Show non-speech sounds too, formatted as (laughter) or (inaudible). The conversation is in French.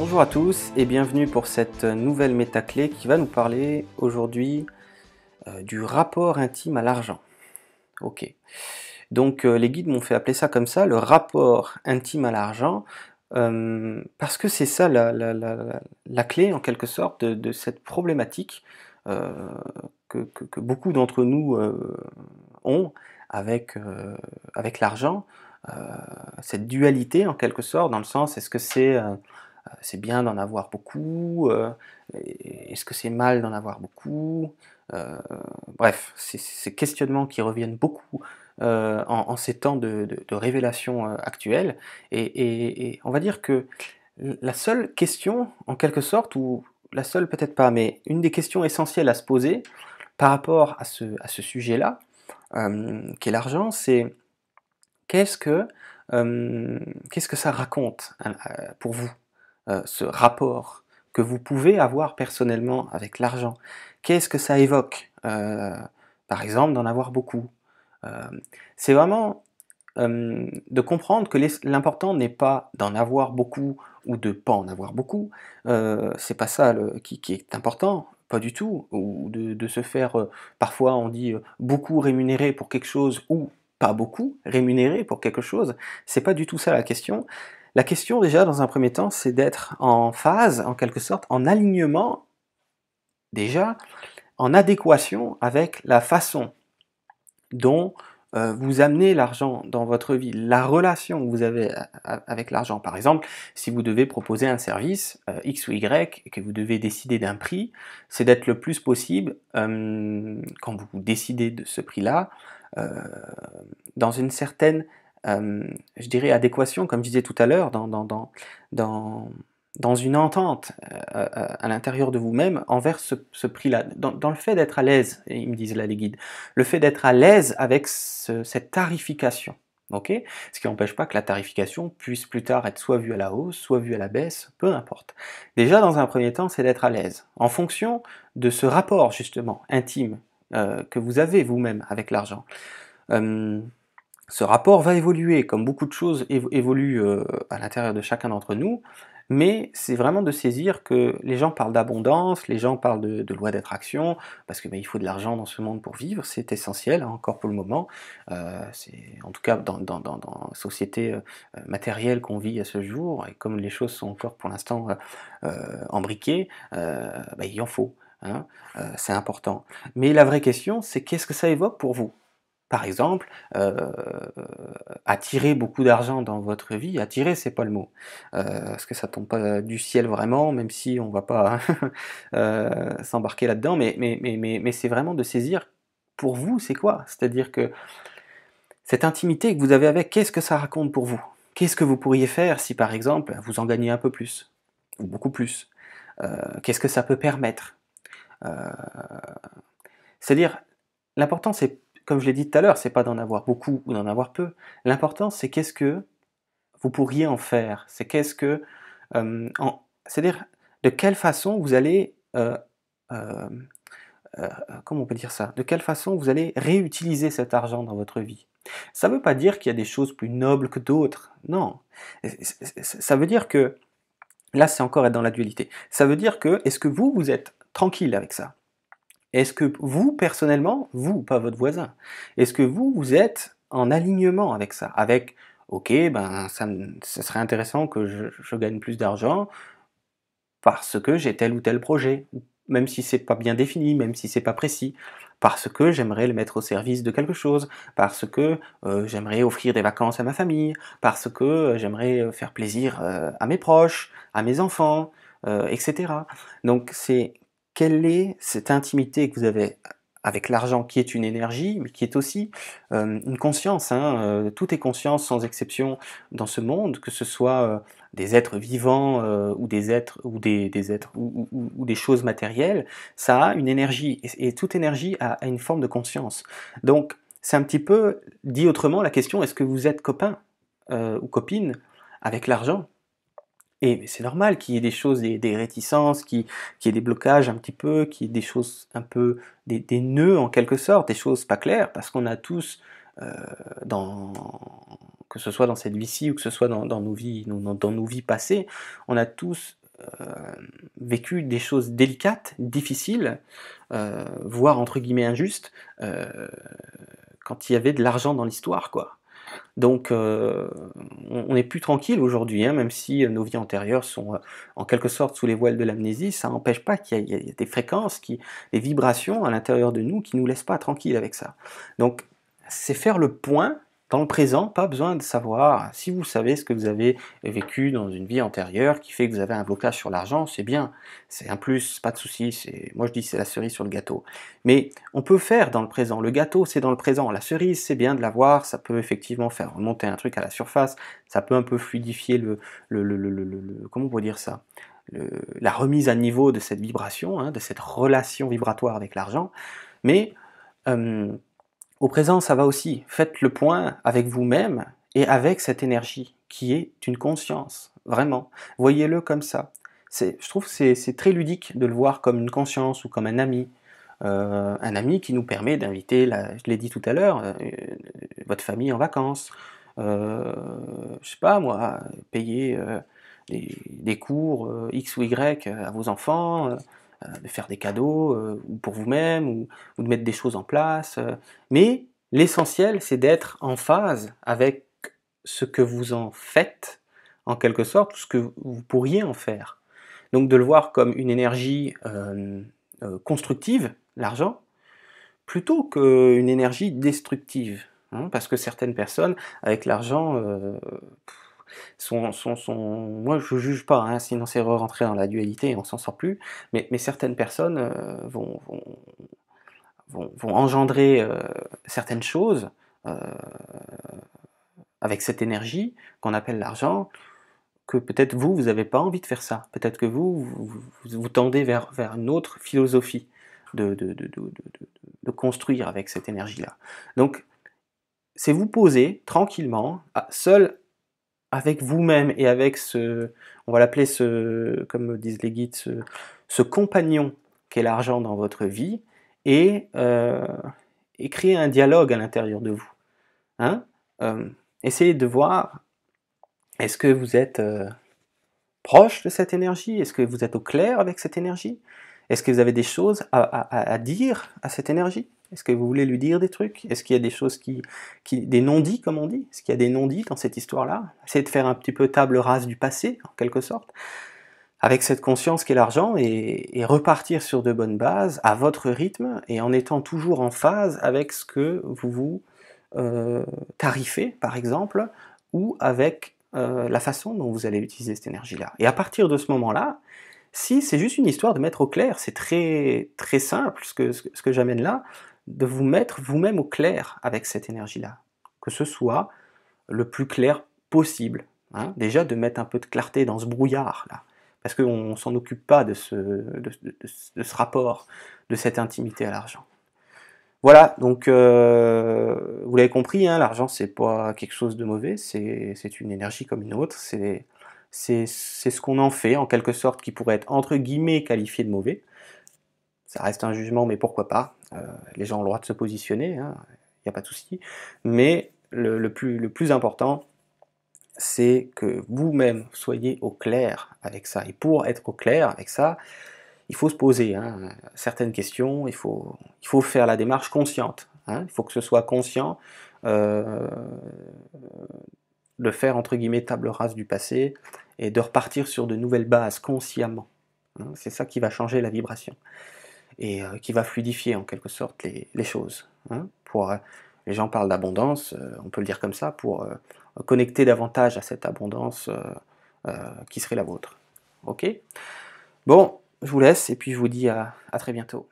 Bonjour à tous et bienvenue pour cette nouvelle métaclé qui va nous parler aujourd'hui euh, du rapport intime à l'argent. Ok. Donc euh, les guides m'ont fait appeler ça comme ça, le rapport intime à l'argent, euh, parce que c'est ça la, clé en quelque sorte de, cette problématique que, beaucoup d'entre nous ont avec, avec l'argent, cette dualité en quelque sorte, dans le sens est-ce que c'est c'est bien d'en avoir beaucoup, euh, est-ce que c'est mal d'en avoir beaucoup euh, Bref, c'est ces questionnements qui reviennent beaucoup en, ces temps de, révélation actuelle. Et, on va dire que la seule question, en quelque sorte, ou la seule peut-être pas, mais une des questions essentielles à se poser par rapport à ce, sujet-là, qui est l'argent, c'est qu'est-ce que, qu'est-ce que ça raconte pour vous? Euh, ce rapport que vous pouvez avoir personnellement avec l'argent. Qu'est-ce que ça évoque euh, Par exemple, d'en avoir beaucoup? Euh, c'est vraiment de comprendre que l'important n'est pas d'en avoir beaucoup ou de pas en avoir beaucoup. c'est pas ça qui, est important, pas du tout. Ou de, de se faire, parfois on dit beaucoup rémunéré pour quelque chose ou pas beaucoup rémunéré pour quelque chose. C'est pas du tout ça la question. La question déjà, dans un premier temps, c'est d'être en phase, en quelque sorte, en alignement, déjà, en adéquation avec la façon dont euh, vous amenez l'argent dans votre vie, la relation que vous avez avec l'argent. Par exemple, si vous devez proposer un service euh, X ou Y et que vous devez décider d'un prix, c'est d'être le plus possible, euh, quand vous décidez de ce prix-là, dans une certaine euh, je dirais, adéquation, comme je disais tout à l'heure, dans, dans, dans, dans, une entente euh, euh, à l'intérieur de vous-même envers ce, ce prix-là, dans, le fait d'être à l'aise, ils me disent là les guides, le fait d'être à l'aise avec ce, cette tarification. ok? Ce qui n'empêche pas que la tarification puisse plus tard être soit vue à la hausse, soit vue à la baisse, peu importe. Déjà, dans un premier temps, c'est d'être à l'aise, en fonction de ce rapport justement intime que vous avez vous-même avec l'argent. Ce rapport va évoluer, comme beaucoup de choses évoluent euh, à l'intérieur de chacun d'entre nous, mais c'est vraiment de saisir que les gens parlent d'abondance, les gens parlent de, loi d'attraction, parce qu'il ben, faut de l'argent dans ce monde pour vivre, c'est essentiel, hein, encore pour le moment. Euh, en tout cas dans, la société euh, matérielle qu'on vit à ce jour, et comme les choses sont encore pour l'instant embriquées, ben, il en faut. Hein, c'est important. Mais la vraie question, c'est qu'est-ce que ça évoque pour vous? Par exemple, euh, attirer beaucoup d'argent dans votre vie, attirer c'est pas le mot, euh, parce que ça tombe pas du ciel vraiment, même si on va pas (laughs) euh, s'embarquer là-dedans, mais, mais, mais, mais, c'est vraiment de saisir pour vous c'est quoi, c'est-à-dire que cette intimité que vous avez avec, qu'est-ce que ça raconte pour vous? Qu'est-ce que vous pourriez faire si par exemple vous en gagnez un peu plus, ou beaucoup plus? Qu'est-ce que ça peut permettre? C'est-à-dire, l'important c'est comme je l'ai dit tout à l'heure, c'est pas d'en avoir beaucoup ou d'en avoir peu. L'important, c'est qu'est-ce que vous pourriez en faire. C'est qu'est-ce que, euh, c'est-à-dire de quelle façon vous allez, euh, euh, comment on peut dire ça? De quelle façon vous allez réutiliser cet argent dans votre vie? Ça ne veut pas dire qu'il y a des choses plus nobles que d'autres. Non. Ça veut dire que là, c'est encore être dans la dualité. Ça veut dire que est-ce que vous vous êtes tranquille avec ça? Est-ce que vous, personnellement, vous, pas votre voisin, est-ce que vous, vous êtes en alignement avec ça? Avec, ok, ben, ça, serait intéressant que je, gagne plus d'argent parce que j'ai tel ou tel projet, même si c'est pas bien défini, même si c'est pas précis, parce que j'aimerais le mettre au service de quelque chose, parce que euh, j'aimerais offrir des vacances à ma famille, parce que euh, j'aimerais euh, faire plaisir à mes proches, à mes enfants, etc. Donc c'est quelle est cette intimité que vous avez avec l'argent qui est une énergie, mais qui est aussi euh, une conscience. Hein, euh, tout est conscience sans exception dans ce monde, que ce soit euh, des êtres vivants ou des êtres ou des, êtres ou, des choses matérielles. Ça a une énergie et, toute énergie a, une forme de conscience. Donc c'est un petit peu dit autrement la question est-ce que vous êtes copain ou copine avec l'argent? Et c'est normal qu'il y ait des choses, des, réticences, qu'il y ait des blocages un petit peu, qu'il y ait des choses un peu, des, nœuds en quelque sorte, des choses pas claires, parce qu'on a tous, euh, dans, que ce soit dans cette vie-ci ou que ce soit dans, nos vies, dans, nos vies passées, on a tous vécu des choses délicates, difficiles, voire entre guillemets injustes, quand il y avait de l'argent dans l'histoire, quoi. Donc on n'est plus tranquille aujourd'hui, hein, même si nos vies antérieures sont en quelque sorte sous les voiles de l'amnésie, ça n'empêche pas qu'il y, ait des fréquences, qui, des vibrations à l'intérieur de nous qui ne nous laissent pas tranquilles avec ça. Donc c'est faire le point dans le présent, pas besoin de savoir. Si vous savez ce que vous avez vécu dans une vie antérieure qui fait que vous avez un blocage sur l'argent, c'est bien. C'est un plus, pas de souci. Moi je dis c'est la cerise sur le gâteau. Mais on peut faire dans le présent. Le gâteau, c'est dans le présent. La cerise, c'est bien de l'avoir. Ça peut effectivement faire remonter un truc à la surface. Ça peut un peu fluidifier le, le, le, le comment on peut dire ça? La remise à niveau de cette vibration, hein, de cette relation vibratoire avec l'argent. Mais euh, au présent, ça va aussi. Faites le point avec vous-même et avec cette énergie qui est une conscience, vraiment. Voyez-le comme ça. Je trouve que c'est très ludique de le voir comme une conscience ou comme un ami. Euh, un ami qui nous permet d'inviter, je l'ai dit tout à l'heure, euh, votre famille en vacances. Euh, je sais pas moi, payer des, des, cours X ou Y à vos enfants, euh, de faire des cadeaux euh, pour vous-même ou, de mettre des choses en place. Euh. mais l'essentiel, c'est d'être en phase avec ce que vous en faites, en quelque sorte, ce que vous pourriez en faire. Donc de le voir comme une énergie constructive, l'argent, plutôt qu'une énergie destructive. Hein, parce que certaines personnes, avec l'argent, moi je juge pas, hein, sinon c'est re-rentrer dans la dualité et on s'en sort plus, mais, certaines personnes euh, vont, engendrer euh, certaines choses euh, avec cette énergie qu'on appelle l'argent, que peut-être vous, vous n'avez pas envie de faire ça, peut-être que vous, vous, tendez vers, une autre philosophie de, de construire avec cette énergie-là. Donc, c'est vous poser tranquillement, seul avec vous-même et avec ce, on va l'appeler ce, comme disent les guides, ce, compagnon qu'est l'argent dans votre vie, et, euh, créer un dialogue à l'intérieur de vous. Hein. Euh, essayez de voir, est-ce que vous êtes euh, proche de cette énergie? Est-ce que vous êtes au clair avec cette énergie? Est-ce que vous avez des choses à dire à cette énergie? Est-ce que vous voulez lui dire des trucs? Est-ce qu'il y a des choses qui, qui des non-dits, comme on dit? Est-ce qu'il y a des non-dits dans cette histoire-là? Essayez de faire un petit peu table rase du passé, en quelque sorte, avec cette conscience qu'est l'argent, et, repartir sur de bonnes bases, à votre rythme, et en étant toujours en phase avec ce que vous vous euh, tarifez, par exemple, ou avec euh, la façon dont vous allez utiliser cette énergie-là. Et à partir de ce moment-là, si c'est juste une histoire de mettre au clair, c'est très très simple ce que, ce que j'amène là, de vous mettre vous-même au clair avec cette énergie-là. Que ce soit le plus clair possible. Hein. Déjà de mettre un peu de clarté dans ce brouillard-là. Parce qu'on ne s'en occupe pas de ce, rapport, de cette intimité à l'argent. Voilà, donc euh, vous l'avez compris, hein, l'argent c'est pas quelque chose de mauvais, c'est une énergie comme une autre, c'est ce qu'on en fait en quelque sorte qui pourrait être entre guillemets qualifié de mauvais. Ça reste un jugement, mais pourquoi pas euh, Les gens ont le droit de se positionner, il hein, n'y a pas de souci. Mais le, plus, important, c'est que vous-même soyez au clair avec ça. Et pour être au clair avec ça, il faut se poser hein, certaines questions, il faut, il faut faire la démarche consciente. Hein. il faut que ce soit conscient euh, de faire entre guillemets table rase du passé et de repartir sur de nouvelles bases consciemment. c'est ça qui va changer la vibration et euh, qui va fluidifier en quelque sorte les, choses. Hein, pour, euh, les gens parlent d'abondance, euh, on peut le dire comme ça, pour connecter davantage à cette abondance qui serait la vôtre. Bon, je vous laisse et puis je vous dis à très bientôt.